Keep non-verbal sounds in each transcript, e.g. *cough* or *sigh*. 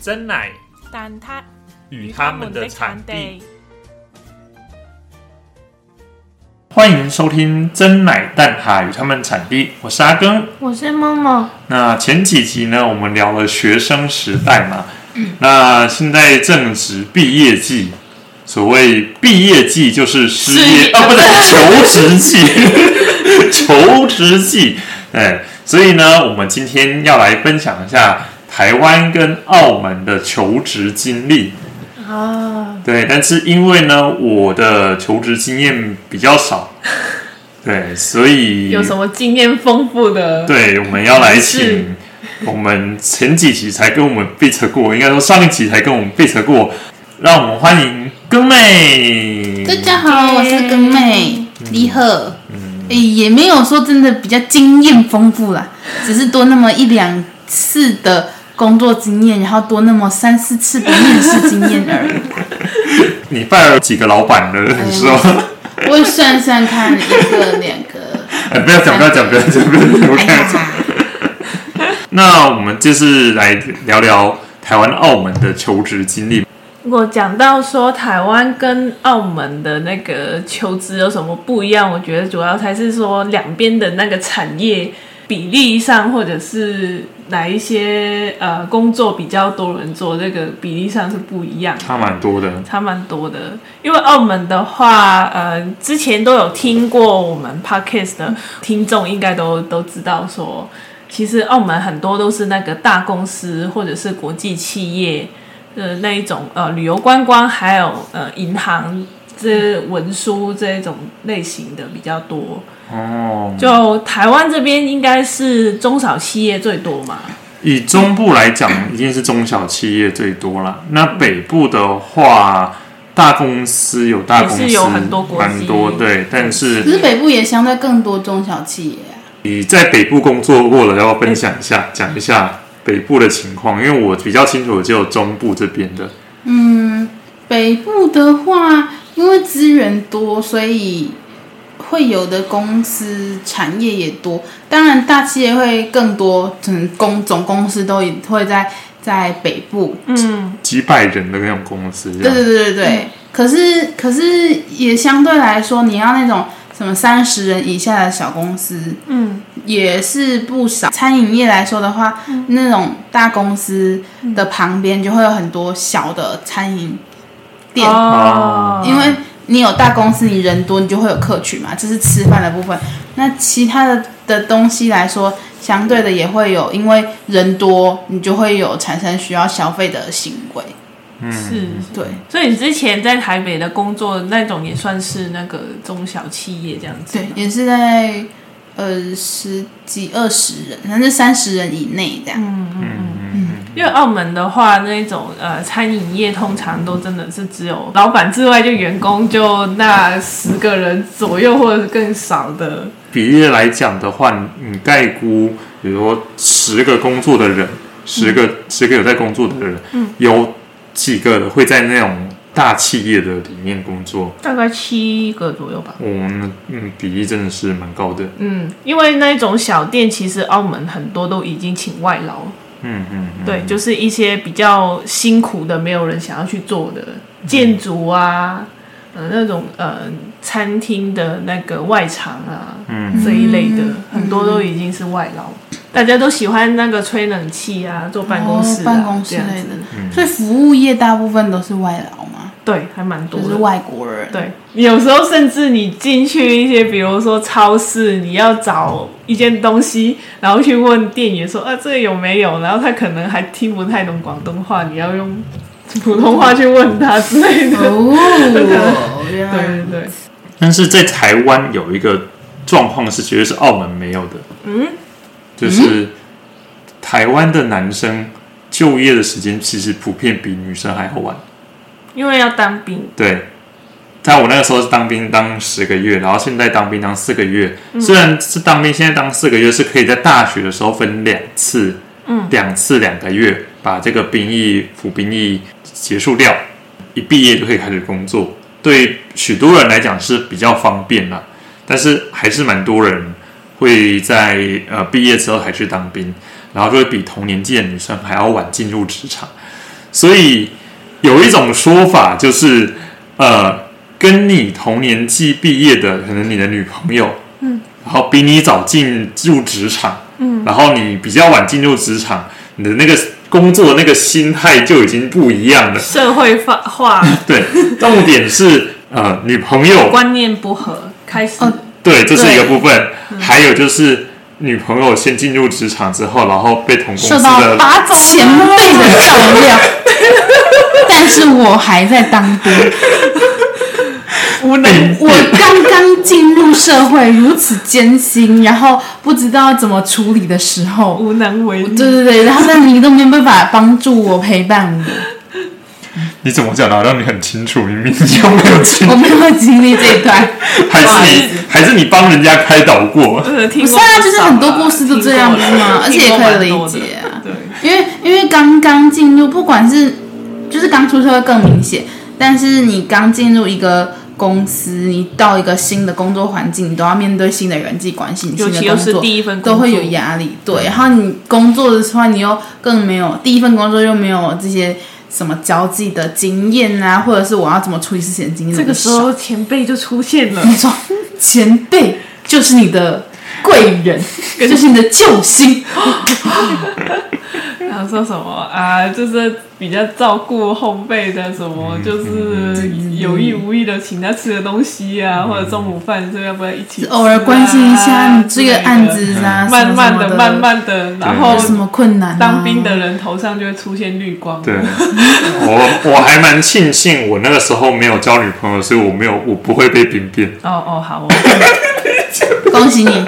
真奶但他与他们的产地。欢迎收听真奶蛋挞与他们产地，我是阿庚。我是默默，那前几集呢，我们聊了学生时代嘛，那现在正值毕业季，所谓毕业季就是失业啊，不对，求职季，*laughs* 求职季，哎，所以呢，我们今天要来分享一下台湾跟澳门的求职经历。啊，对，但是因为呢，我的求职经验比较少，对，所以有什么经验丰富的？对，我们要来是请我们前几集才跟我们 beat 过，应该说上一集才跟我们 beat 过，让我们欢迎更妹。大家好，我是根妹李贺。诶、也没有说真的比较经验丰富啦，只是多那么一两次的工作经验，然后多那么三四次的面试经验而已。*laughs* 你拜了几个老板了？你说？我会算算看，一个、两个。哎，不要讲，不要讲，不要讲，不要讲，那我们就是来聊聊台湾、澳门的求职经历。如果讲到说台湾跟澳门的那个求职有什么不一样，我觉得主要才是说两边的那个产业比例上，或者是哪一些呃工作比较多人做，这个比例上是不一样的。差蛮多的，差蛮多的。因为澳门的话，呃，之前都有听过我们 podcast 的听众，应该都都知道说，其实澳门很多都是那个大公司或者是国际企业的那一种呃旅游观光，还有呃银行这文书这一种类型的比较多。哦。就台湾这边应该是中小企业最多嘛，以中部来讲，一定是中小企业最多啦。那北部的话，大公司有大公司，是有很多国际蛮多对。但可是是北部也相对更多中小企业啊。你在北部工作过了，要不要分享一下，讲一下北部的情况？因为我比较清楚，只有中部这边的。嗯，北部的话，因为资源多，所以会有的公司产业也多。当然，大企业会更多，可能公总公司都也会在在北部。嗯，几百人的那种公司，对对对对对。可是可是也相对来说，你要那种什么三十人以下的小公司，嗯，也是不少。餐饮业来说的话，那种大公司的旁边就会有很多小的餐饮店。哦，因为你有大公司，你人多，你就会有客群嘛，这是吃饭的部分。那其他的的东西来说，相对的也会有，因为人多，你就会有产生需要消费的行为。嗯是，对，所以你之前在台北的工作那种也算是那个中小企业这样子，对，也是在呃十几二十人，反正三十人以内这样。因为澳门的话，那种呃餐饮业通常都真的是只有老板之外，就员工就那十个人左右或者是更少的，比例来讲的话，你概估，比如说十个工作的人，十个、十个有在工作的人，嗯有几个会在那种大企业的里面工作？大概七个左右吧。哦，那嗯，比例真的是蛮高的。嗯，因为那种小店，其实澳门很多都已经请外劳，嗯嗯嗯，对，就是一些比较辛苦的，没有人想要去做的建筑啊，呃，那种呃餐厅的那个外场啊，嗯这一类的，很多都已经是外劳。大家都喜欢那个吹冷气啊，坐办公室、啊哦办公室类的，所以服务业大部分都是外劳嘛，对，还蛮多的。就是外国人。对，有时候甚至你进去一些，比如说超市，你要找一件东西，然后去问店员说啊这个有没有，然后他可能还听不太懂广东话，你要用普通话去问他之类的。*laughs* 哦，原对来对对，但是在台湾有一个状况是绝对是澳门没有的，嗯，就是台湾的男生就业的时间其实普遍比女生还要晚。因为要当兵，对，在我那个时候是当兵当十个月，然后现在当兵当四个月。虽然是当兵，现在当四个月是可以在大学的时候分两次，嗯，两次两个月把这个兵役服兵役结束掉，一毕业就可以开始工作。对许多人来讲是比较方便啦，但是还是蛮多人会在呃毕业之后才去当兵，然后就会比同年纪的女生还要晚进入职场。所以有一种说法就是，呃，跟你同年纪毕业的，可能你的女朋友，嗯，然后比你早进入职场，嗯，然后你比较晚进入职场，你的那个工作那个心态就已经不一样了。社会化。化 *laughs* 对，重点是呃，女朋友观念不合，开始。哦。对，这是一个部分。还有就是女朋友先进入职场之后，然后被同公司的拔走前辈的照料，但是我还在当兵。无能我刚刚进入社会，如此艰辛，然后不知道怎么处理的时候，无能为力。对对对，然后但你都没有办法帮助我陪伴我，你怎么讲的？好像你很清楚，明明就没有经我没有经历这一段。*laughs* 还是你还是你帮人家开导过？不是啊，就是很多故事都这样子嘛？而且也可以理解啊。对，因为因为刚刚进入，不管是就是刚出社会更明显，但是你刚进入一个公司，你到一个新的工作环境，你都要面对新的人际关系，新的尤其又是工作第一份工作都会有压力。对，然后你工作的话，你又更没有第一份工作又没有这些什么交际的经验啊，或者是我要怎么处理事情的经验。这个时候前辈就出现了，你说前辈就是你的贵人，*laughs* 就是你的救星。*laughs* *laughs* 说什么啊，就是比较照顾后辈的什么，就是有意无意的请他吃的东西啊，或者中午饭这要不要一起啊、偶尔关心一下你这个案子啊，慢慢的、慢慢的，然后有什么困难、啊？当兵的人头上就会出现绿光。对，我我还蛮庆幸我那个时候没有交女朋友，所以我没有我不会被兵变。哦哦，好哦，*laughs* 恭喜你，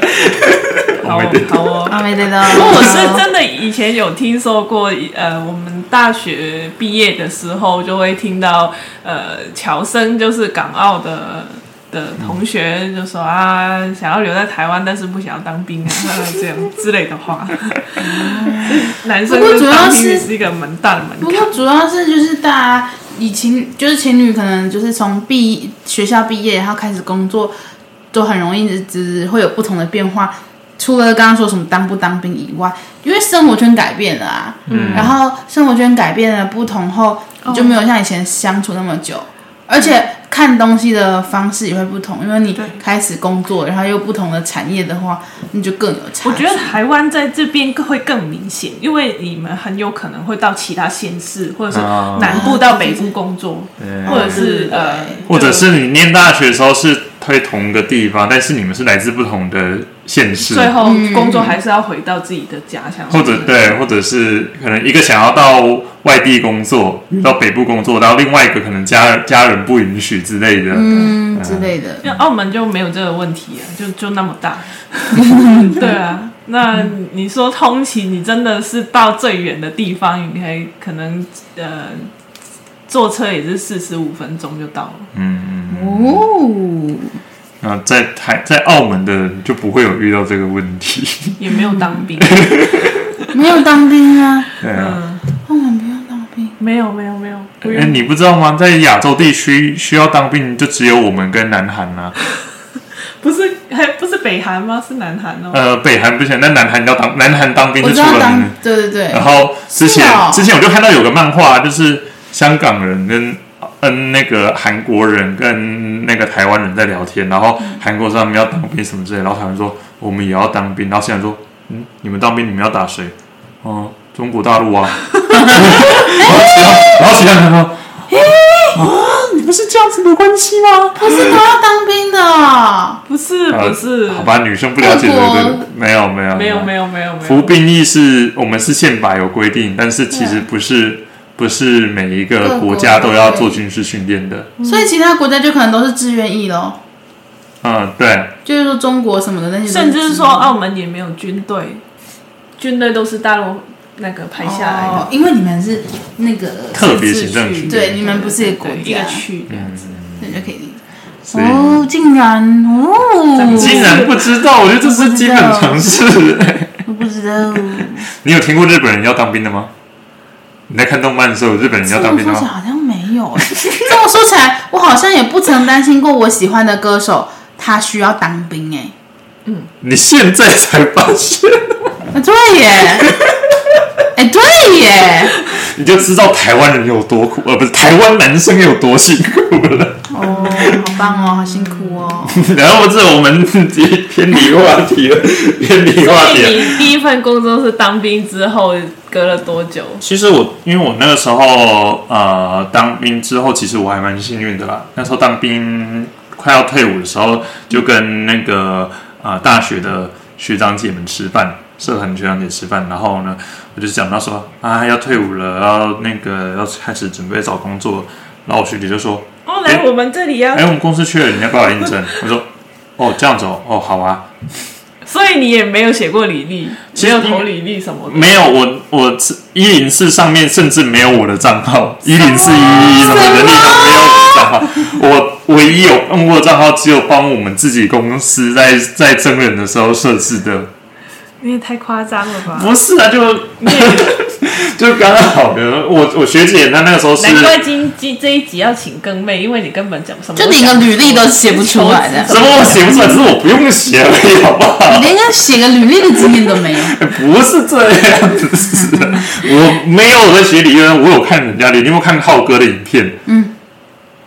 好哦我没得，好哦。阿没得的。不过我是真的以前有听说过，呃，我们大学毕业的时候就会听到，呃，乔生就是港澳的的同学就说啊，想要留在台湾，但是不想要当兵啊，*laughs* 这样之类的话。男生不过主要跟当兵是是一个蛮大的门槛。不过主要是就是大家以情就是情侣可能就是从毕学校毕业，然后开始工作，都很容易只会有不同的变化。除了刚刚说什么当不当兵以外，因为生活圈改变了啊，嗯。然后生活圈改变了不同后，你就没有像以前相处那么久，而且看东西的方式也会不同，因为你对开始工作，然后又不同的产业的话，你就更有差。我觉得台湾在这边会更明显，因为你们很有可能会到其他县市，或者是啊。南部到北部工作，对或者是呃，或者是你念大学的时候是推同一个地方，但是你们是来自不同的县市，最后工作还是要回到自己的家乡，或者对，或者是可能一个想要到外地工作，到北部工作，然后另外一个可能家家人不允许之类的。嗯之类的。因为澳门就没有这个问题啊，就就那么大。*laughs* 对啊，那你说通勤，你真的是到最远的地方，你可以可能呃坐车也是四十五分钟就到了。嗯哦，那在台在澳门的人就不会有遇到这个问题。*laughs* 也没有当兵，*laughs* 没有当兵啊，对啊，嗯，澳门不用当兵。没有没有没有，哎、用。你不知道吗？在亚洲地区需要当兵就只有我们跟南韩啊。*laughs* 不是还不是北韩吗？是南韩哦。呃，北韩不行，但南韩要当南韩当兵就出了名对对对然，后之前、哦之前我就看到有个漫画，就是香港人跟嗯那个韩国人跟那个台湾人在聊天，然后韩国说他们要当兵什么之类，然后台湾说我们也要当兵，然后现在说嗯，你们当兵你们要打谁？哦、中国大陆啊。*laughs* 然后其他然后其他人说啊，你不是这样子的关系吗？不是他要当兵的，不是不是，呃好吧，女生不了解这个，没有没有没有没有没有服。兵役是我们是宪法有规定，但是其实不是不是每一个国国家都要做军事训练的。所以其他国家就可能都是志愿役喽。嗯，对，就是说中国什么的那些，甚至是说澳门也没有军队，军队都是大陆那个派下来的。哦，因为你们是那个特别行政区，对，你们不是一个国对一个家，区这样子。那就可以理解。所以哦，竟然哦，竟然不知道，我觉得这是基本常识。我不知道。你有听过日本人要当兵的吗？你在看动漫的时候，日本人要当兵的吗？好像没有哎。*laughs* 这么说起来，我好像也不曾担心过我喜欢的歌手他需要当兵哎。嗯你现在才发现，啊，*laughs* 对耶，*laughs* 哎，对耶，你就知道台湾人有多苦，而不是台湾男生有多辛苦了。哦，好棒哦，好辛苦哦。*laughs* 然后这我们偏偏离话题了，*laughs* 偏离话题第一份工作是当兵之后隔了多久？其实我因为我那个时候呃当兵之后，其实我还蛮幸运的啦。那时候当兵快要退伍的时候，就跟那个呃大学的学长姐们吃饭，社团学长姐吃饭，然后呢，我就讲到说啊要退伍了，然后那个要开始准备找工作，然后我学姐就说，哦，来我们这里要哎、，我们公司缺人，你要不要来应征？*laughs* 我说哦这样子哦，哦好啊，所以你也没有写过履历，其实没有投履历什么的。没有，我我一零四上面甚至没有我的账号，一零四一一什么人力上没有我的账号，我唯一有用过的账号只有帮我们自己公司在在征人的时候设置的。你也太夸张了吧！不是啊，就 *laughs* 就刚刚好的。我我学姐她那个时候是难怪今今这一集要请更妹，因为你根本讲什么就连个履历都写不出来的什么我写不出来，只是我不用写而已，好不好？你连个写个履历的经验都没有。不是这样子的，我没有在学理论，我有看人家的。你有没有看浩哥的影片？嗯，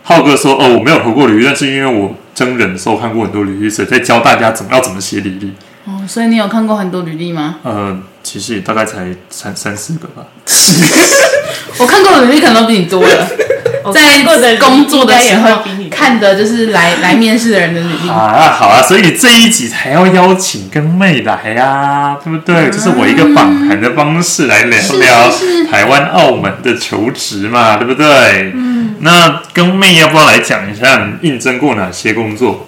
浩哥说：“哦，我没有投过履历，但是因为我真人的时候看过很多履历，所以在教大家怎么要怎么写履历。哦，所以你有看过很多履历吗？呃，其实也大概才三三四个吧。*laughs* 我看过的履历可能都比你多了。*laughs* 在过的工作的时候看的就是来来面试的人的履历。*laughs* 啊，好啊，所以这一集才要邀请跟妹来啊、对不对？这是我一个访谈的方式来聊聊台湾、澳门的求职嘛，对不对？嗯，那跟妹要不要来讲一下你应征过哪些工作？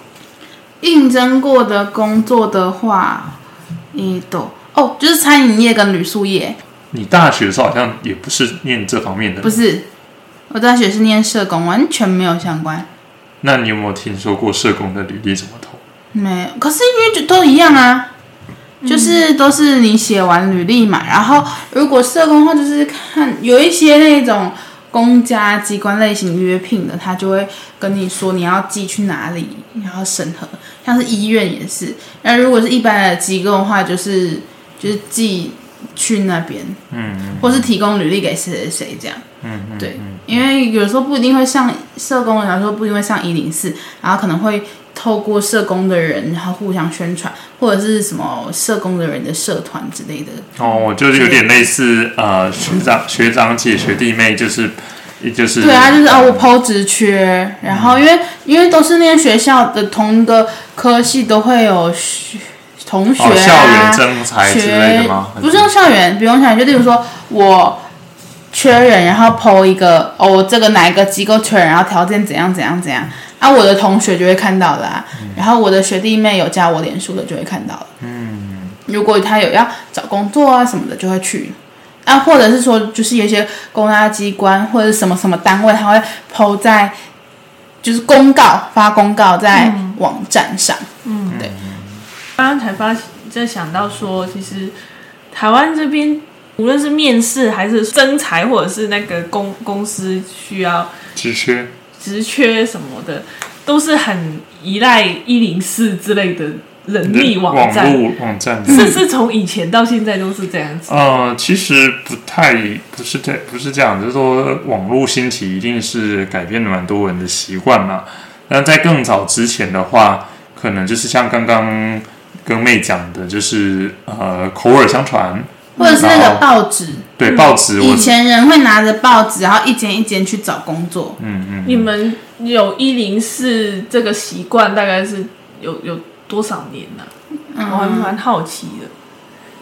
应征过的工作的话，一都哦，就是餐饮业跟旅宿业，你大学的时候好像也不是念这方面的，不是。我大学是念社工，完全没有相关，那你有没有听说过社工的履历怎么投？没有。可是因为就都一样啊，就是都是你写完履历嘛，然后如果社工的话，就是看有一些那种公家机关类型约聘的，他就会跟你说你要寄去哪里，然后审核，像是医院也是。那如果是一般的机构的话，就是就是寄去那边，嗯或是提供履历给谁谁谁这样。嗯嗯，对，因为有时候不一定会上社工，有时候不一定会上一零四，然后可能会透过社工的人，然后互相宣传，或者是什么社工的人的社团之类的。哦，就是有点类似呃学长学长姐学弟妹，就是也就是对啊，就是啊，我抛职缺，然后因为因为都是那些学校的同一个科系，都会有学同学哦校园啊，征才之类的吗？不是用校园，不用校园，就例如说我缺人，然后抛一个哦，我这个哪一个机构缺人，然后条件怎样怎样怎样，啊，我的同学就会看到啦、然后我的学弟妹有加我脸书的就会看到了。嗯，如果他有要找工作啊什么的，就会去。啊，或者是说，就是有一些公家机关或者什么什么单位，他会抛在就是公告发公告在网站上。刚刚才发在想到说，其实台湾这边无论是面试还是征才，或者是那个公公司需要职缺职缺什么的，都是很依赖一零四之类的人力网网站。络网站。是是从以前到现在都是这样子。呃，其实不太不是这不是这样，就是说网络兴起一定是改变了蛮多人的习惯嘛。那在更早之前的话，可能就是像刚刚跟妹讲的，就是呃口耳相传，或者是那个报纸，对报纸，以前人会拿着报纸，然后一间一间去找工作。嗯嗯，你们有一零四这个习惯，大概是有有多少年呢、我还嗯，蛮好奇的。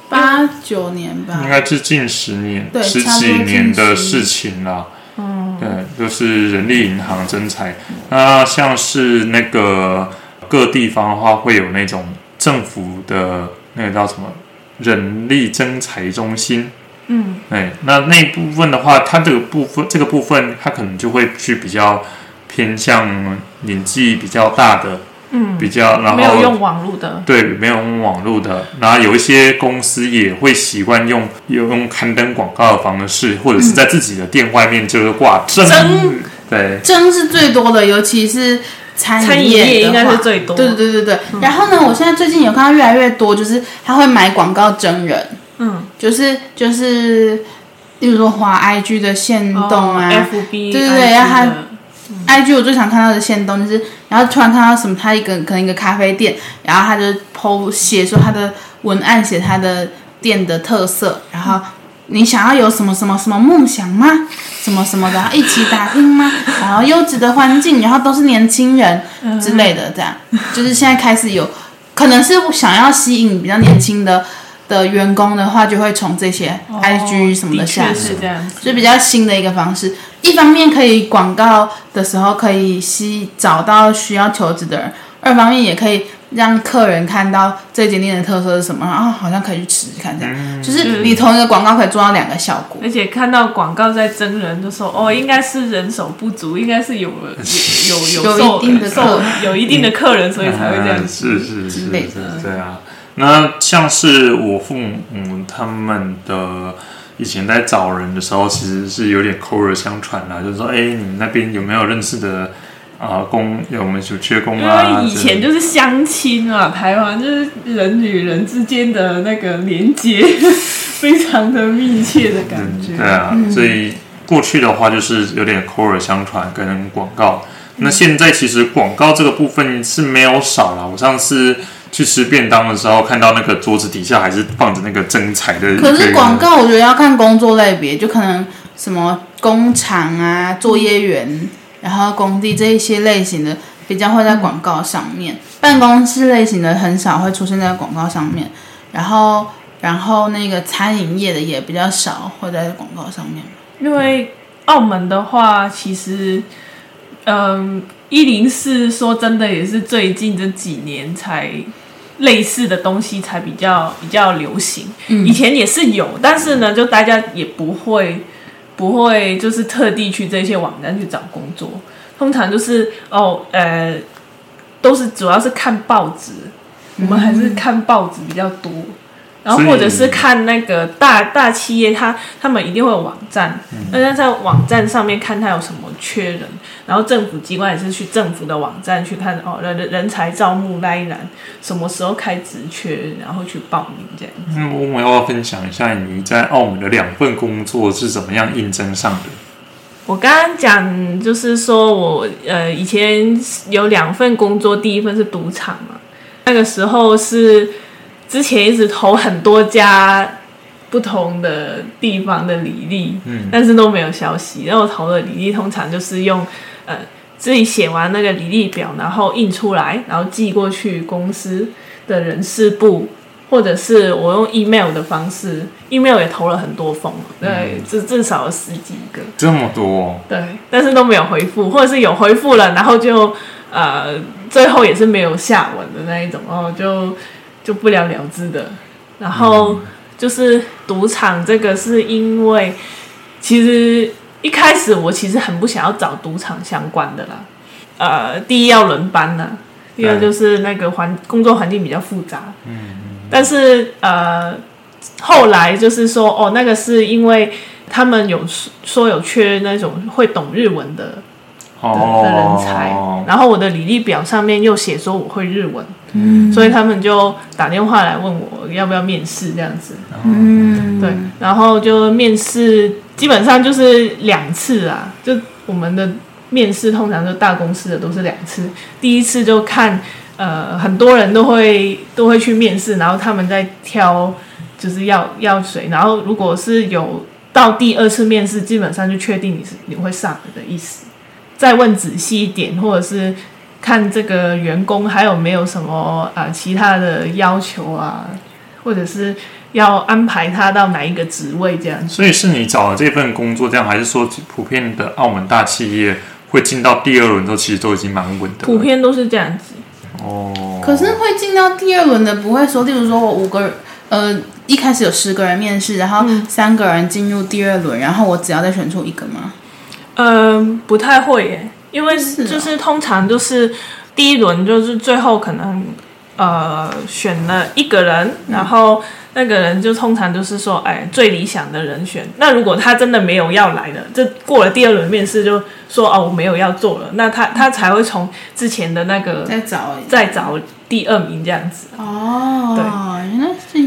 八九年吧应。该是近十年、十几年的事情了。嗯，对，就是人力银行征才。那像是那个各地方的话，会有那种政府的那个叫什么人力征才中心。嗯，哎，那那部分的话，它这个部分这个部分，它可能就会去比较偏向年纪比较大的，嗯，比较然后没有用网络的，对，没有用网络的，然后有一些公司也会习惯用有用刊登广告的方式，或者是在自己的店外面就是挂征，征对，针是最多的，尤其是餐餐饮饮业业应该是最多。对对对对对。然后呢，我现在最近有看到越来越多，就是他会买广告真人，嗯，就是就是例如说华 IG 的线动啊、哦，FB 对对对让他 IG 我最常看到的线动就是，然后突然看到什么，他一个可能一个咖啡店，然后他就 PO 写说他的文案写他的店的特色，然后你想要有什么什么什么梦想吗？什么什么的，然后一起打拼吗？然后优质的环境，然后都是年轻人之类的，这样就是现在开始有，可能是想要吸引比较年轻的的员工的话，就会从这些 IG 什么的的下是。这样。就比较新的一个方式。一方面可以广告的时候可以吸找到需要求职的人，二方面也可以让客人看到这间店的特色是什么，然后好像可以去吃吃看这样。就是你同一个广告可以做到两个效果。而且看到广告在真人，就说哦，应该是人手不足，应该是有有有有受一定的有一定的客人，所以才会这样。是是是类的是，对啊。那像是我父母他们的以前在找人的时候，其实是有点口耳相传啦，就是说，哎，你们那边有没有认识的啊、工？有我们有缺工因啊？为以前就是相亲啊，台湾就是人与人之间的那个连接 *laughs* 非常的密切的感觉。对啊，所以过去的话就是有点口耳相传跟广告。那现在其实广告这个部分是没有少了。我上次去吃便当的时候，看到那个桌子底下还是放着那个真彩的。可是广告我觉得要看工作类别，就可能什么工厂啊、作业员，然后工地这一些类型的比较会在广告上面，办公室类型的很少会出现在广告上面，然后然后那个餐饮业的也比较少会在广告上面。因为澳门的话，其实，嗯，一零四说真的也是最近这几年才类似的东西才比较比较流行。以前也是有，但是呢，就大家也不会不会就是特地去这些网站去找工作，通常就是哦呃，都是主要是看报纸，我们还是看报纸比较多。然后或者是看那个大大企业，他他们一定会有网站，那、在在网站上面看他有什么缺人，然后政府机关也是去政府的网站去看哦人人才招募那一栏什么时候开职缺，然后去报名这样。嗯，我们要分享一下你在澳门的两份工作是怎么样应征上的？我刚刚讲就是说我呃以前有两份工作，第一份是赌场嘛，那个时候是之前一直投很多家不同的地方的履历，嗯但是都没有消息。然后我投的履历通常就是用呃自己写完那个履历表，然后印出来，然后寄过去公司的人事部。或者是我用 email 的方式，email 也投了很多封，对，至至少有十几个。这么多，对，*laughs* 但是都没有回复，或者是有回复了，然后就呃最后也是没有下文的那一种，然后就就不了了之的。然后就是赌场这个，是因为其实一开始我其实很不想要找赌场相关的啦。呃，第一要轮班呢、第二就是那个环工作环境比较复杂。嗯但是呃，后来就是说，哦，那个是因为他们有说说有缺那种会懂日文的的人才，然后我的履历表上面又写说我会日文，嗯，所以他们就打电话来问我要不要面试这样子，嗯，对，然后就面试，基本上就是两次啊，就我们的面试通常就大公司的都是两次，第一次就看呃很多人都会都会去面试，然后他们在挑就是要要谁，然后如果是有到第二次面试，基本上就确定你是你会上的意思，再问仔细一点，或者是。看这个员工还有没有什么啊、呃其他的要求啊，或者是要安排他到哪一个职位这样子。所以是你找的这份工作这样，还是说普遍的澳门大企业会进到第二轮之后，其实都已经蛮稳的？普遍都是这样子。哦，可是会进到第二轮的，不会说，例如说我五个人，呃，一开始有十个人面试，然后三个人进入第二轮，然后我只要再选出一个吗？嗯，不太会耶，因为就是通常就是第一轮就是最后可能呃选了一个人，然后那个人就通常就是说，哎，最理想的人选。那如果他真的没有要来的，这过了第二轮面试就说哦我没有要做了，那他他才会从之前的那个再找再找第二名这样子。哦，原来是。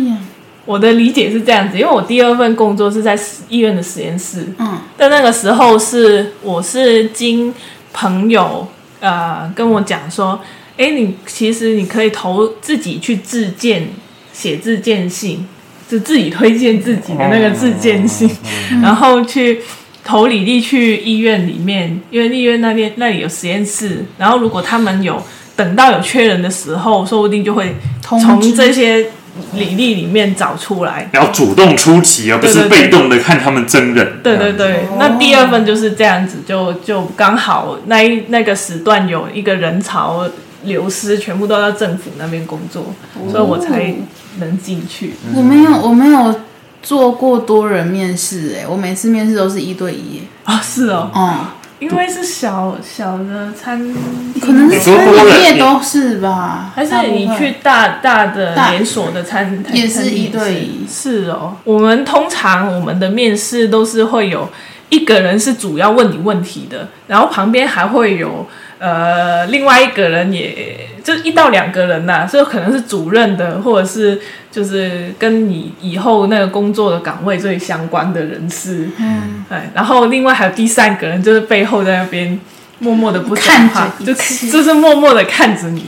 我的理解是这样子，因为我第二份工作是在医院的实验室，嗯，但那个时候是我是经朋友呃跟我讲说，哎，你其实你可以投自己去自荐写自荐信，就自己推荐自己的那个自荐信，*laughs* 然后去投履历去医院里面，因为医院那边那里有实验室，然后如果他们有等到有缺人的时候，说不定就会从这些履历里面找出来。要主动出击，而不是被动的看他们真人。对对对，哦那第二份就是这样子，就就刚好那一那个时段有一个人潮流失，全部都到政府那边工作，所以我才能进去。我没有，我没有做过多人面试，哎，我每次面试都是一对一，啊，是哦，哦、因为是小小的餐厅，可能是餐饮业都是吧？还是你去大大的连锁的餐也是餐厅一对一是哦，我们通常我们的面试都是会有一个人是主要问你问题的，然后旁边还会有呃另外一个人也，就一到两个人呐、所以可能是主任的，或者是就是跟你以后那个工作的岗位最相关的人士，嗯，哎，然后另外还有第三个人，就是背后在那边默默的不讲看话就就是默默的看着你，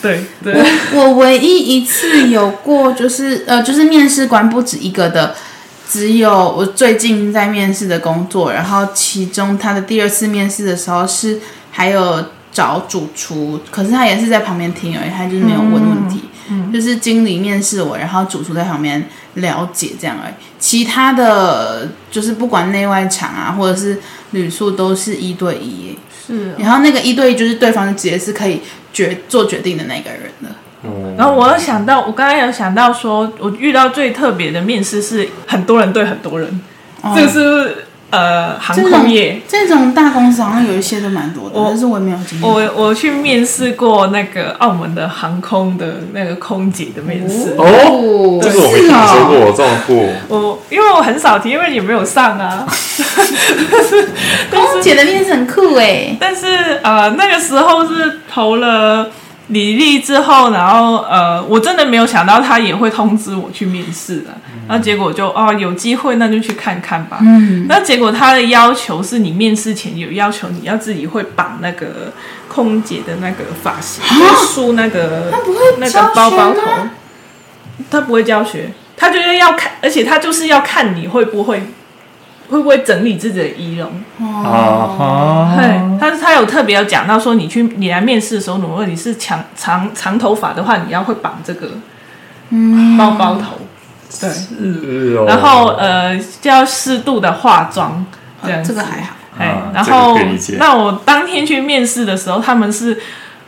对对。我我唯一一次有过就是呃，就是面试官不止一个的，只有我最近在面试的工作，然后其中他的第二次面试的时候是还有找主厨，可是他也是在旁边听而已，他就是没有问问题，就是经理面试我，然后主厨在旁边了解这样而已。其他的就是不管内外场啊，或者是旅宿都是一对一耶，是然后那个一对一就是对方直接是可以决做决定的那个人了。哦然后我又想到，我刚刚有想到说，我遇到最特别的面试是很多人对很多人，哦这个是呃航空业。这种大公司好像有一些都蛮多的，但是我也没有经历。我我去面试过那个澳门的航空的那个空姐的面试，哦，这个我没听说过，这么酷。我因为我很少提，因为也没有上啊。*laughs* 空姐的面试很酷哎，但是呃，那个时候是投了履历之后，然后呃，我真的没有想到他也会通知我去面试的，然后结果就哦有机会那就去看看吧。嗯，那结果他的要求是你面试前有要求你要自己会绑那个空姐的那个发型，就梳那个那个包包头吗？，他不会教学，他就是要看，而且他就是要看你会不会会不会整理自己的仪容。哦，对，他他有特别有讲到说，你去你来面试的时候，如果你是长长长头发的话，你要会绑这个包包头，对，是哦。然后呃，就要适度的化妆，这样子。这个还好。哎啊，然后那我当天去面试的时候，他们是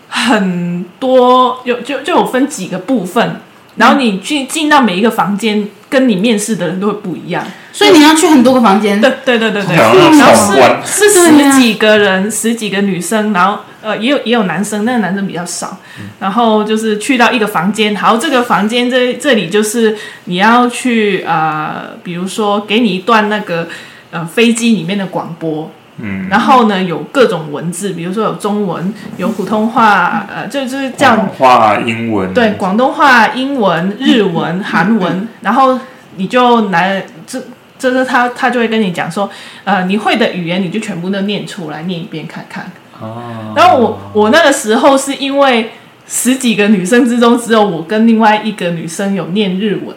很多有就就有分几个部分，然后你去进到每一个房间，跟你面试的人都会不一样。所以你要去很多个房间，对对对对对，然后是是十几个人，十几个女生，然后呃也有也有男生，那个男生比较少。然后就是去到一个房间，好，这个房间这这里就是你要去呃，比如说给你一段那个呃飞机里面的广播。嗯，然后呢，有各种文字，比如说有中文，有普通话，呃，就就是这样。广话英文，对，广东话、英文、日文、韩文，然后你就来这。这是他，他就会跟你讲说，呃，你会的语言你就全部都念出来，念一遍看看。哦，然后我我那个时候是因为十几个女生之中，只有我跟另外一个女生有念日文，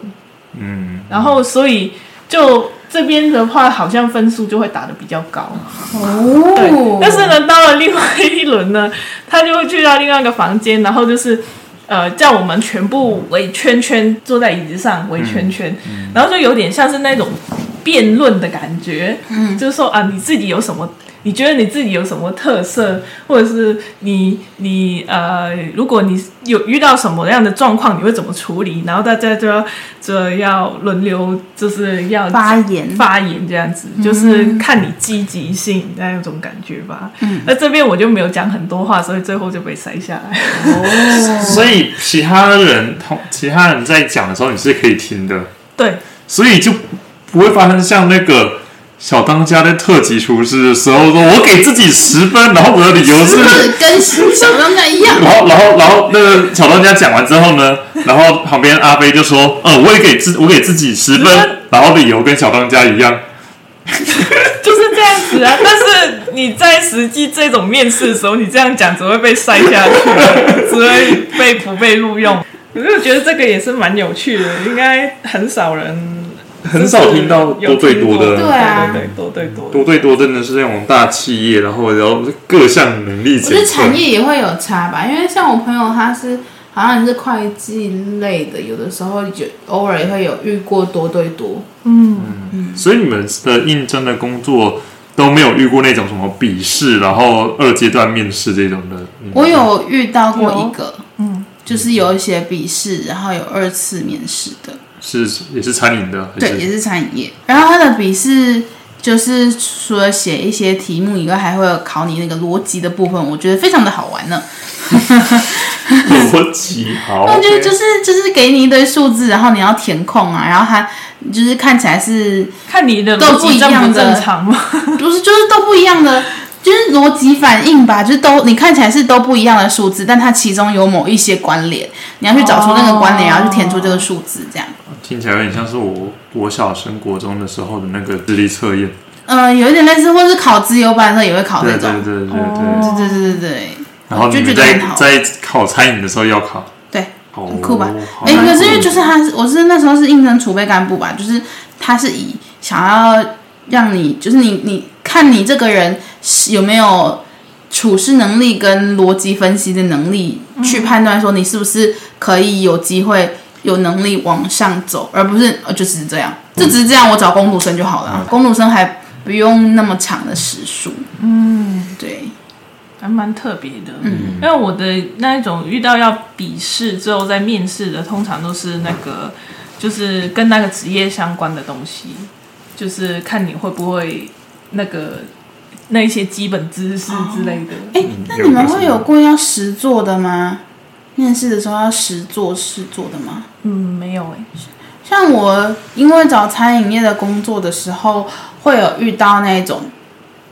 嗯，然后所以就这边的话，好像分数就会打得比较高。对哦，，但是呢，到了另外一轮呢，他就会去到另外一个房间，然后就是呃，叫我们全部围圈圈坐在椅子上围圈圈，然后就有点像是那种辩论的感觉，嗯，就是说啊，你自己有什么？你觉得你自己有什么特色，或者是你你呃，如果你有遇到什么样的状况，你会怎么处理？然后大家就要就要轮流，就是要发言发言这样子，就是看你积极性那种感觉吧。嗯那这边我就没有讲很多话，所以最后就被筛下来。哦，*laughs* 所以其他人同其他人在讲的时候，你是可以听的，对，所以就不会发生像那个小当家在特级厨师的时候说，我给自己十分，然后我的理由是，是跟小当家一样。*laughs* 然后然后然后那个小当家讲完之后呢，然后旁边阿飞就说，嗯，我也给自我给自己十分，然后理由跟小当家一样。*laughs* 就是这样子啊。但是你在实际这种面试的时候，你这样讲只会被筛下去，*laughs* 只会被不被录用。我就觉得这个也是蛮有趣的，应该很少人很少听到多对多的，对啊对对多对多多对多真的是那种大企业，然后然后各项能力我觉得检测。产业也会有差吧，因为像我朋友他是好像是会计类的，有的时候就偶尔也会有遇过多对多。嗯所以你们的应征的工作都没有遇过那种什么笔试，然后二阶段面试这种的。嗯我有遇到过一个，嗯，就是有一些笔试，然后有二次面试的，是也是餐饮的，对，也是餐饮业。然后他的笔试就是除了写一些题目以外，还会有考你那个逻辑的部分，我觉得非常的好玩呢。逻辑 *laughs* 好？我觉得就是就是给你一堆数字，然后你要填空啊，然后它就是看起来是看你的都不逻辑正一样的不正常吗？不是就是都不一样的，就是逻辑反应吧，就是都你看起来是都不一样的数字，但它其中有某一些关联，你要去找出那个关联，哦然后去填出这个数字，这样。听起来有点像是我国小升国中的时候的那个智力测验。嗯、有一点类似，或是考资优班的时候也会考对对这种。对对对。哦对对对对对，然后你们在觉得很好在考餐饮的时候要考，对，很酷吧？好哎、可是因为就是他是我是那时候是应征储备干部吧，就是他是以想要让你就是你你看你这个人有没有处事能力跟逻辑分析的能力，去判断说你是不是可以有机会有能力往上走，而不是呃就只是这样，就只是这样，我找工读生就好了，工读生还不用那么长的时数。嗯，对，还蛮特别的。嗯，因为我的那一种遇到要笔试之后再面试的，通常都是那个就是跟那个职业相关的东西，就是看你会不会那个那一些基本知识之类的。哎、那你们会有过要实做的吗？面试的时候要实做试做的吗？嗯，没有哎、像我因为找餐饮业的工作的时候，会有遇到那种，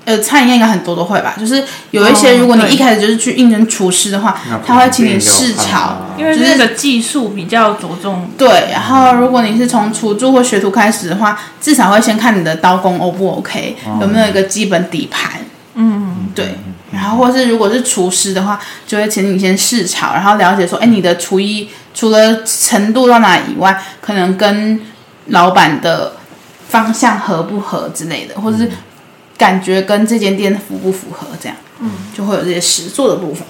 呃，餐饮业应该很多都会吧，就是有一些，哦如果你一开始就是去应征厨师的话那，他会请你试炒，啊。因为就是那个技术比较着重。对，然后如果你是从厨助或学徒开始的话，至少会先看你的刀工 O 不 OK，、有没有一个基本底盘。嗯，对，然后或是如果是厨师的话，就会请你先试炒，然后了解说，哎，你的厨艺除了程度到哪以外，可能跟老板的方向合不合之类的，或者是感觉跟这间店符不符合，这样，嗯，就会有这些实做的部分。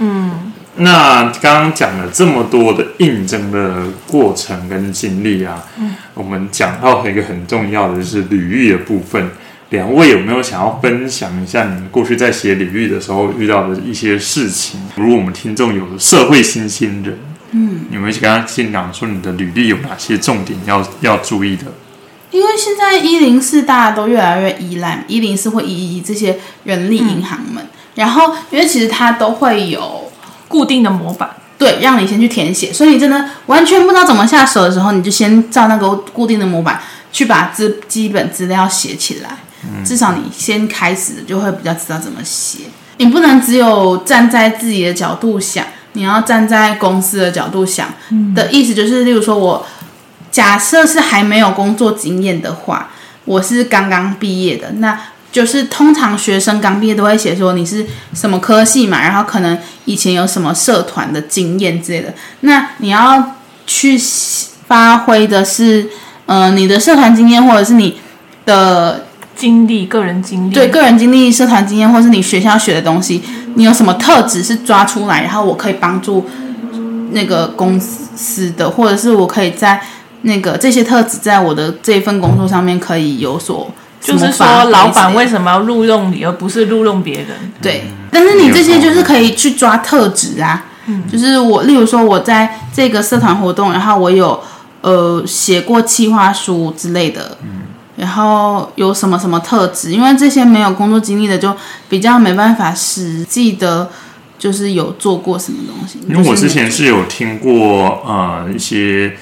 嗯那刚刚讲了这么多的应征的过程跟经历啊，嗯我们讲到一个很重要的就是履历的部分。两位有没有想要分享一下你们过去在写履历的时候遇到的一些事情？如果我们听众有社会新鲜人，嗯，你们跟他先讲说你的履历有哪些重点要要注意的？因为现在一零四大家都越来越依赖一零四或一一这些人力银行们，然后因为其实它都会有固定的模板。对，让你先去填写，所以你真的完全不知道怎么下手的时候，你就先照那个固定的模板去把资基本资料写起来。至少你先开始就会比较知道怎么写。你不能只有站在自己的角度想，你要站在公司的角度想。嗯的意思就是，例如说我假设是还没有工作经验的话，我是刚刚毕业的，那就是通常学生刚毕业都会写说你是什么科系嘛，然后可能以前有什么社团的经验之类的。那你要去发挥的是，呃，你的社团经验，或者是你的经历，个人经历，对个人经历、社团经验，或是你学校学的东西，你有什么特质是抓出来，然后我可以帮助那个公司的，或者是我可以在那个这些特质在我的这份工作上面可以有所 *laughs* 就是说老板为什么要录用你，而不是录用别人？对，但是你这些就是可以去抓特质啊，就是我，例如说我在这个社团活动，然后我有呃写过企划书之类的，然后有什么什么特质，因为这些没有工作经历的就比较没办法实际的，就是有做过什么东西。因为我之前是有听过呃一些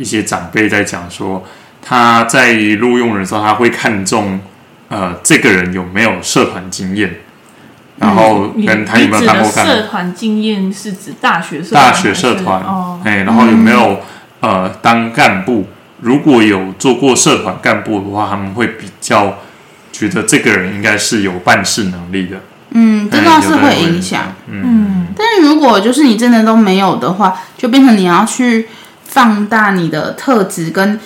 一些长辈在讲说，他在录用人的时候，他会看重呃，这个人有没有社团经验，然后你跟他有没有当过社团经验是指大学社团大学社团，哦，哎，然后有没有、呃当干部？如果有做过社团干部的话，他们会比较觉得这个人应该是有办事能力的。嗯，这哎倒是会影响。嗯，但是如果就是你真的都没有的话，就变成你要去放大你的特质跟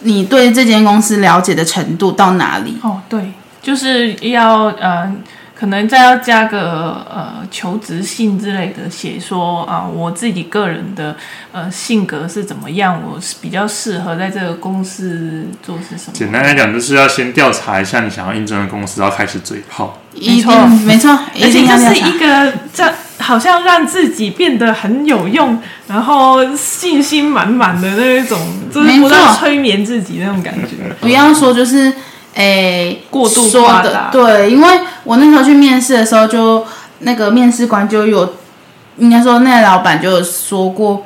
你对这间公司了解的程度到哪里。哦，对，就是要呃，可能再要加个呃求职信之类的，写说啊、我自己个人的呃性格是怎么样，我是比较适合在这个公司做是什么。简单来讲，就是要先调查一下你想要应征的公司，然后开始嘴炮。没错定没错，而且就是一个这好像让自己变得很有用，然后信心满满的那一种，就是不断催眠自己那种感觉。不要说就是诶、过度说的对，因为我那时候去面试的时候就，那个面试官就有，应该说那个老板就有说过，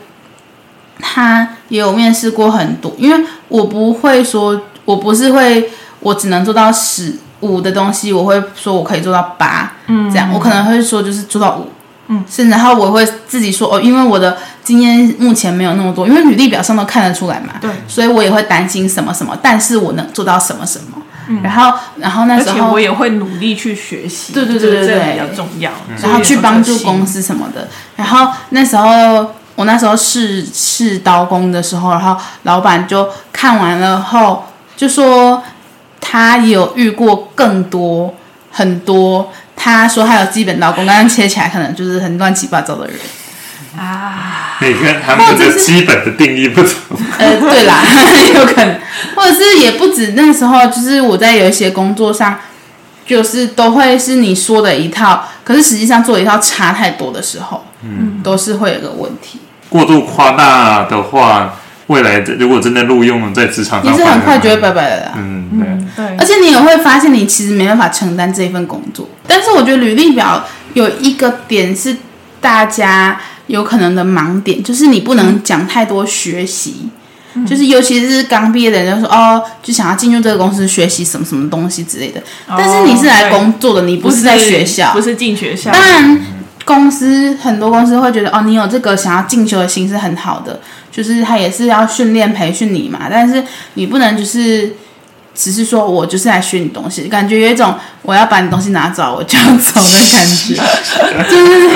他也有面试过很多，因为我不会说，我不是会，我只能做到十五的东西，我会说我可以做到八，嗯，这样，我可能会说就是做到五。嗯，是，然后我会自己说哦，因为我的经验目前没有那么多，因为履历表上都看得出来嘛，对。所以我也会担心什么什么，但是我能做到什么什么，然后然后那时候我也会努力去学习，对对对对比较重要，然后去帮助公司。司什么的。然后那时候我那时候试试刀工的时候，然后老板就看完了后就说他有遇过更多很多，他说他有基本刀工，刚刚切起来可能就是很乱七八糟的人。啊，每个人他们的基本的定义不同。呃，对啦，*laughs* 有可能，或者是也不止那时候，就是我在有一些工作上，就是都会是你说的一套，可是实际上做一套差太多的时候，嗯，都是会有个问题，过度夸大的话，未来的如果真的录用了，在职场上也是很快就会拜拜的啦。嗯，对。嗯，对而，且你也会发现，你其实没办法承担这一份工作。但是我觉得履历表有一个点是大家有可能的盲点，就是你不能讲太多学习。就是尤其是刚毕业的人，就说哦，就想要进入这个公司学习什么什么东西之类的。但是你是来工作的，你不是在学校，不是进学校。当然，公司很多公司会觉得哦，你有这个想要进修的心是很好的，就是他也是要训练培训你嘛。但是你不能就是只是说我就是来学你东西，感觉有一种我要把你东西拿走我就要走的感觉，*laughs* 就是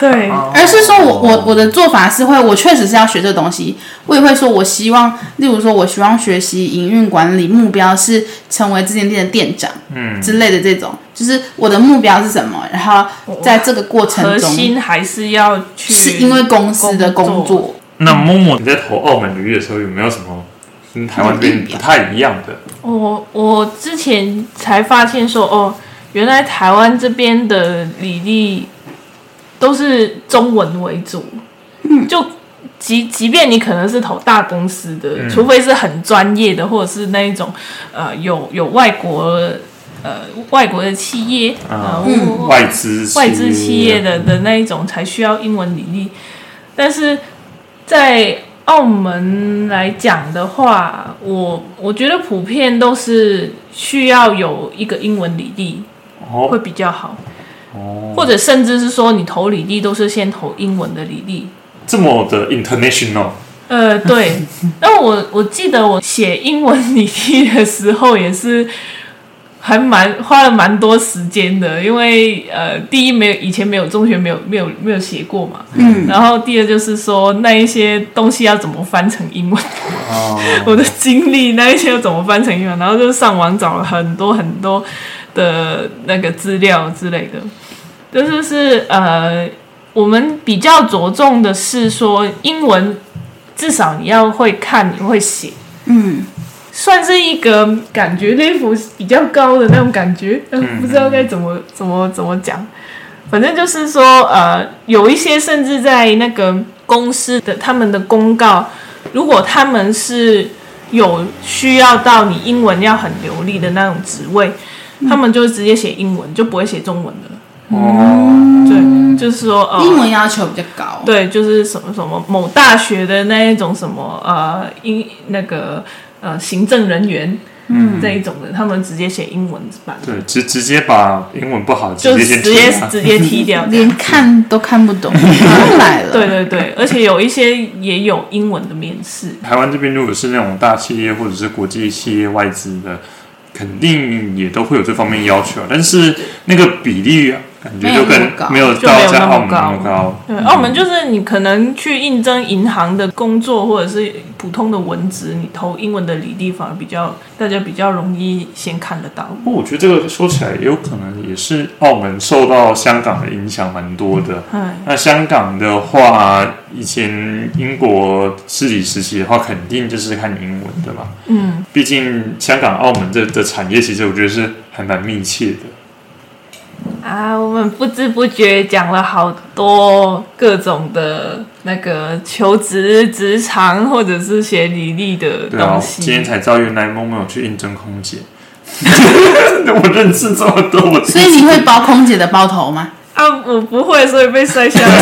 对，而是说我我我的做法是会，我确实是要学这东西，我也会说，我希望，例如说，我希望学习营运管理，目标是成为这间店的店长，嗯。之类的这种，就是我的目标是什么，然后在这个过程核中，心还是要去，是因为公司的工作，那默默你在投澳门履历的时候，有没有什么跟台湾这边不太一样的？我我之前才发现说，哦，原来台湾这边的履历都是中文为主，嗯，就即即便你可能是投大公司的，嗯。除非是很专业的，或者是那一种呃有有外国呃外国的企业啊。呃、嗯。外资外资企业的的那一种才需要英文履历，但是在澳门来讲的话，我我觉得普遍都是需要有一个英文履历会哦比较好，哦，或者甚至是说你投履历都是先投英文的履历。这么的 international，呃，对，*laughs* 那我我记得我写英文履历的时候也是还蛮花了蛮多时间的，因为呃，第一没有以前没有中学没有没有没有写过嘛，嗯，然后第二就是说那一些东西要怎么翻成英文，哦，*laughs* 我的经历那一些要怎么翻成英文，然后就上网找了很多很多的那个资料之类的，就是是呃，我们比较着重的是说英文，至少你要会看，你会写，嗯，算是一个感觉 level 比较高的那种感觉，呃不知道该怎么怎么怎么讲。反正就是说，呃，有一些甚至在那个公司的他们的公告，如果他们是有需要到你英文要很流利的那种职位，他们就直接写英文，就不会写中文的。哦，对，就是说，呃，英文要求比较高，对，就是什么什么某大学的那一种什么呃英那个呃行政人员，嗯，这一种的，他们直接写英文版，对，直直接把英文不好直就直接直接踢掉。*laughs* 连看都看不懂，*laughs* 又来了。对对对，而且有一些也有英文的面试，台湾这边如果是那种大企业或者是国际企业外资的，肯定也都会有这方面要求啊，但是那个比例啊，感觉就跟没有就没有到在澳门那么高那么高。对，澳门就是你可能去应征银行的工作，或者是普通的文职，你投英文的履历反而比较大家比较容易先看得到。不过我觉得这个说起来也有可能也是澳门受到香港的影响蛮多的。嗯，那香港的话，以前英国治理时期的话，肯定就是看英文的嘛。嗯，毕竟香港、澳门这的产业，其实我觉得是还蛮密切的。啊，我们不知不觉讲了好多各种的那个求职、职场或者是写履历的对啊东，今天西。才知道原来梦梦有去应征空姐。*laughs* 我认识这么多，我所以你会包空姐的包头吗？啊，我不会，所以被摔下来。*laughs*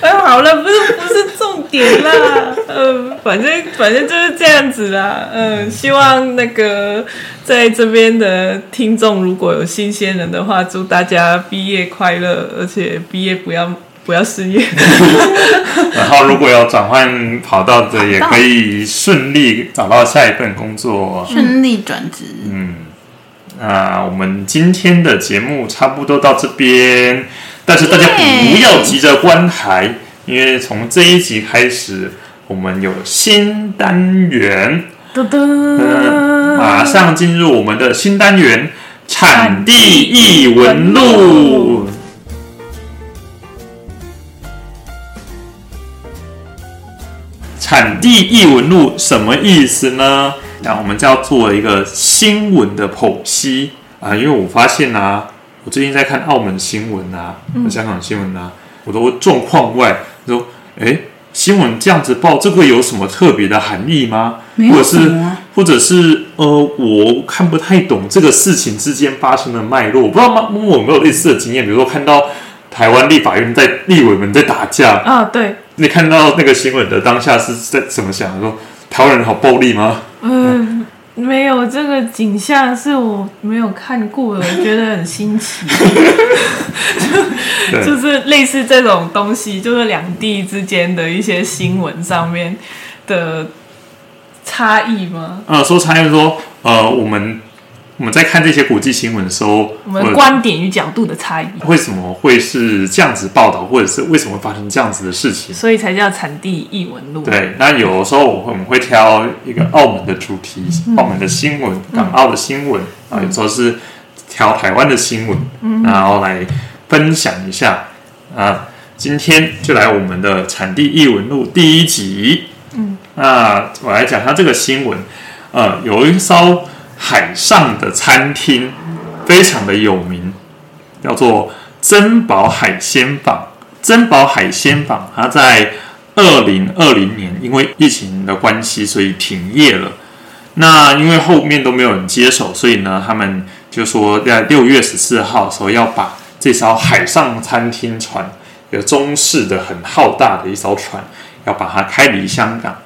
哎，好了，不是不是重点啦，嗯、反正反正就是这样子啦，嗯、希望那个在这边的听众如果有新鲜人的话，祝大家毕业快乐，而且毕业不要不要失业。*laughs* 然后如果有转换跑道的，也可以顺利找到下一份工作。顺利转职，嗯，那我们今天的节目差不多到这边，但是大家不要急着关台，因为从这一集开始，我们有新单元，噔嗯，噔，马上进入我们的新单元——产地异闻录。产地异闻录什么意思呢？那我们就要做一个新闻的剖析啊，因为我发现啊，我最近在看澳门新闻啊，香港新闻啊，我都状况外说，哎，新闻这样子报，这个有什么特别的含义吗？没有或者是或者是呃，我看不太懂这个事情之间发生的脉络，我不知道吗？我有没有类似的经验？比如说看到台湾立法院在立委们在打架，啊，对，你看到那个新闻的当下是在怎么想？说台湾人好暴力吗？嗯，没有这个景象是我没有看过的，*laughs* 我觉得很新奇。*laughs* 对就是类似这种东西，就是两地之间的一些新闻上面的差异吗？呃，说差异说，呃，我们我们在看这些国际新闻的时候，我们呃观点与角度的差异，为什么会是这样子报道，或者是为什么会发生这样子的事情？所以才叫产地异闻录。对，那有的时候我会我们会挑一个澳门的主题，澳门的新闻，港澳的新闻啊，有时候是挑台湾的新闻，然后来分享一下。啊。今天就来我们的产地异闻录第一集，嗯，那我来讲一下这个新闻，呃，有一艘海上的餐厅非常的有名，叫做珍宝海鲜坊。珍宝海鲜坊，它在二零二零年因为疫情的关系，所以停业了。那因为后面都没有人接手，所以呢，他们就说在六月十四号的时候要把这艘海上餐厅船，有中式的很浩大的一艘船，要把它开离香港。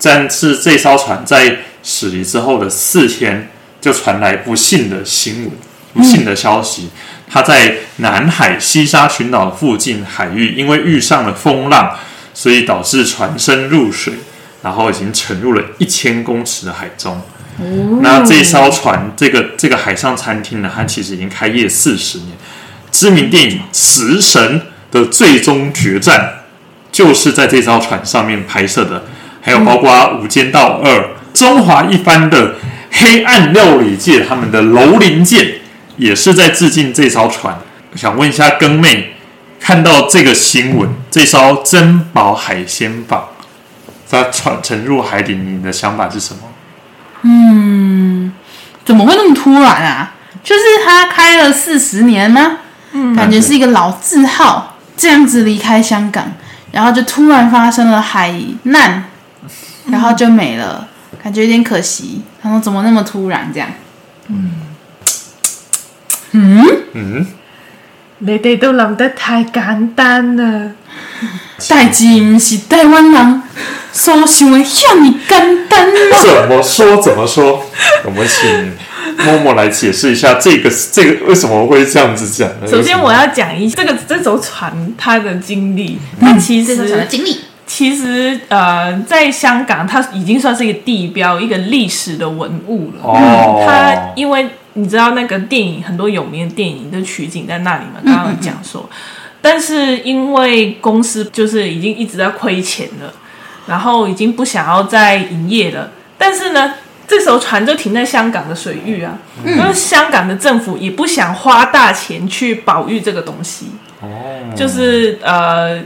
但是这艘船在驶离之后的四天，就传来不幸的新闻，不幸的消息。他在南海西沙群岛附近海域，因为遇上了风浪，所以导致船身入水，然后已经沉入了一千公尺的海中。那这艘船，这个这个海上餐厅呢，它其实已经开业四十年。知名电影《食神》的最终决战，就是在这艘船上面拍摄的，还有包括《无间道二》中华一番的黑暗料理界他们的楼林舰，也是在致敬这艘船。想问一下更妹，看到这个新闻，这艘珍宝海鲜坊它船沉入海底，你的想法是什么？嗯怎么会那么突然啊？就是他开了四十年吗？嗯，感觉是一个老字号，这样子离开香港，然后就突然发生了海难，然后就没了，感觉有点可惜。他说怎么那么突然这样？嗯嗯，你哋都諗得太簡單了。代志唔是台湾人所想的遐尼简单啦。*laughs* 怎么说？怎么说？我们请默默来解释一下这个这个为什么会这样子讲？首先，我要讲一下这个这艘船它的经历，它其实经历？其实呃，在香港它已经算是一个地标，一个历史的文物了。哦，它因为你知道那个电影很多有名的电影的取景在那里嘛，刚刚有讲说，但是因为公司就是已经一直在亏钱了，然后已经不想要再营业了，但是呢。这艘船就停在香港的水域啊，因为香港的政府也不想花大钱去保育这个东西，哦，就是呃，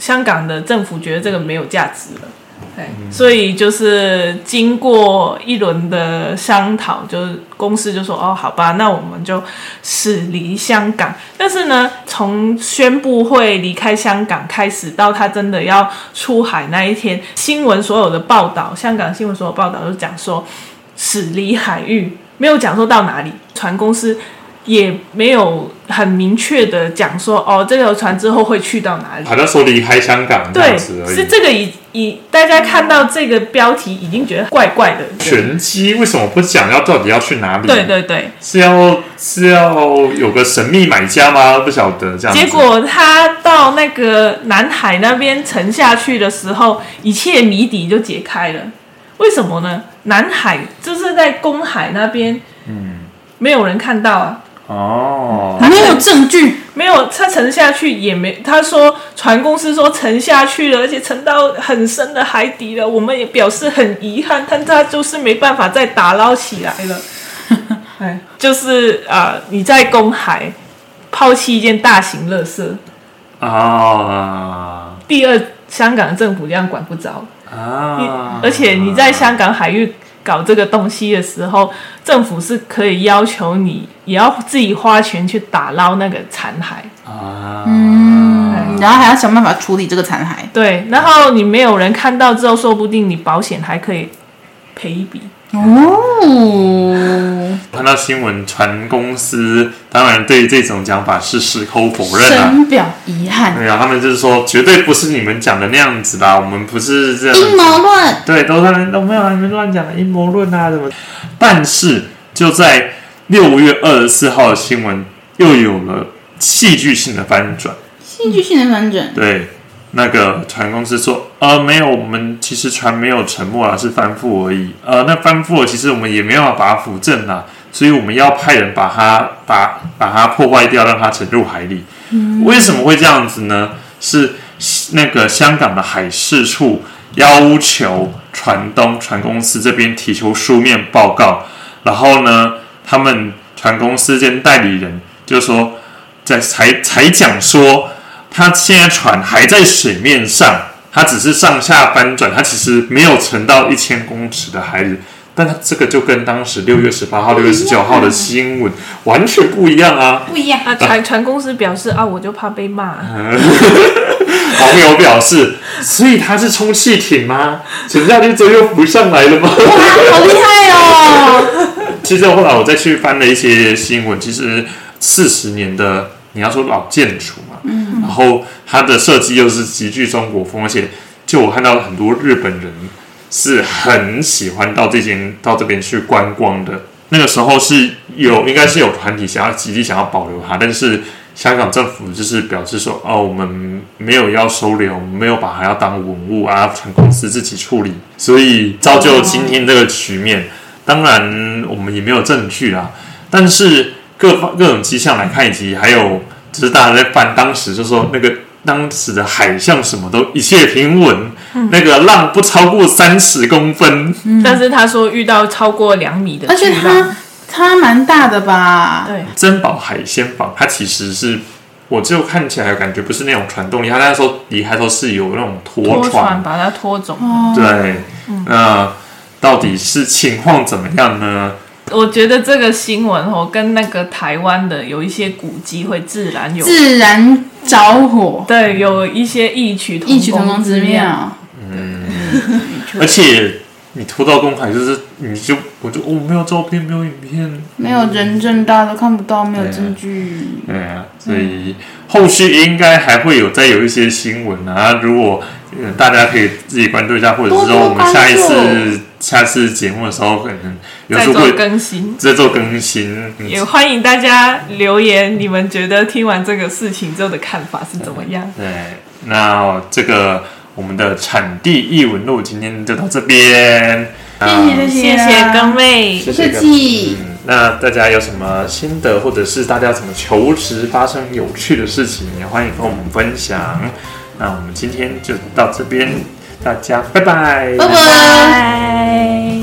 香港的政府觉得这个没有价值了，对，所以就是经过一轮的商讨，就是公司就说哦，好吧，那我们就驶离香港。但是呢，从宣布会离开香港开始，到他真的要出海那一天，新闻所有的报道，香港新闻所有报道都讲说驶离海域，没有讲说到哪里，船公司。也没有很明确的讲说哦，这条船之后会去到哪里。好像说离开香港这对，样子而已。是这个已已大家看到这个标题已经觉得怪怪的。拳击为什么不讲要到底要去哪里？对对对，是要是要有个神秘买家吗？不晓得这样。结果他到那个南海那边沉下去的时候，一切谜底就解开了。为什么呢？南海就是在公海那边，嗯，没有人看到啊，哦，没有证据，没有他沉下去也没。他说船公司说沉下去了，而且沉到很深的海底了。我们也表示很遗憾，但他就是没办法再打捞起来了。*laughs* 哎，就是啊、呃你在公海抛弃一件大型垃圾，啊第二，香港政府这样管不着。啊！而且你在香港海域搞这个东西的时候，政府是可以要求你也要自己花钱去打捞那个残骸。啊，嗯，然后还要想办法处理这个残骸。对，然后你没有人看到之后，说不定你保险还可以赔一笔。哦，看到新闻，船公司当然对这种讲法是矢口否认啊。深表遗憾，对啊，他们就是说，绝对不是你们讲的那样子啦，我们不是这样子。阴谋论。对，都他们都没有啊，你们乱讲的阴谋论啊什么。但是就在六月二十四号的新闻又有了戏剧性的翻转。戏剧性的翻转，对，那个船公司说，呃，没有，我们其实船没有沉没啊，是翻覆而已。呃，那翻覆了，其实我们也没有办法把它扶正啦，所以我们要派人把它把把它破坏掉，让它沉入海里。为什么会这样子呢？是那个香港的海事处要求船东船公司这边提出书面报告，然后呢，他们船公司兼代理人就说，在才才讲说，他现在船还在水面上，它只是上下翻转，它其实没有沉到一千公尺的海里。但它这个就跟当时六月十八号、六月十九号的新闻完全不一样啊！不一样。啊，船船公司表示啊，我就怕被骂。*laughs* 网友表示，所以它是充气艇吗？沉下去之后又浮上来了吗？*laughs* 哇，好厉害哦！*laughs* 其实后来我再去翻了一些新闻，其实四十年的你要说老建筑嘛，嗯，然后它的设计又是极具中国风，而且就我看到很多日本人是很喜欢到这间到这边去观光的。那个时候是有应该是有团体想要极力想要保留它，但是香港政府就是表示说，哦，我们没有要收留，我们没有把它要当文物啊，船公司自己处理，所以造就今天这个局面。当然，我们也没有证据啊，但是各方各种迹象来看，以及还有就是大家在翻当时就说那个当时的海象什么都一切平稳，那个浪不超过三十公分，但是他说遇到超过两米的而且巨浪，它它蛮大的吧？对，珍宝海鲜坊，它其实是我就看起来感觉不是那种船动力，他那时候离开的时候是有那种拖拖船，把它拖走。哦，对，那到底是情况怎么样呢？我觉得这个新闻哦，跟那个台湾的有一些古迹会自然有自然着火，对有一些异曲异曲同工之。妙。嗯而且你拖到公海，就是你就我就我、哦、没有照片，没有影片，没有人证，大家都看不到，没有证据。对啊，所以后续应该还会有再有一些新闻啊。如果、呃、大家可以自己关注一下，或者是说我们下一次下次节目的时候，可能有时候会更新。再做更新。嗯也欢迎大家留言，你们觉得听完这个事情之后的看法是怎么样？对，那这个我们的产地异闻录今天就到这边。谢谢谢谢各位，谢谢那大家有什么心得，或者是大家怎么求职发生有趣的事情，也欢迎跟我们分享。那我们今天就到这边，大家拜拜，拜拜。拜。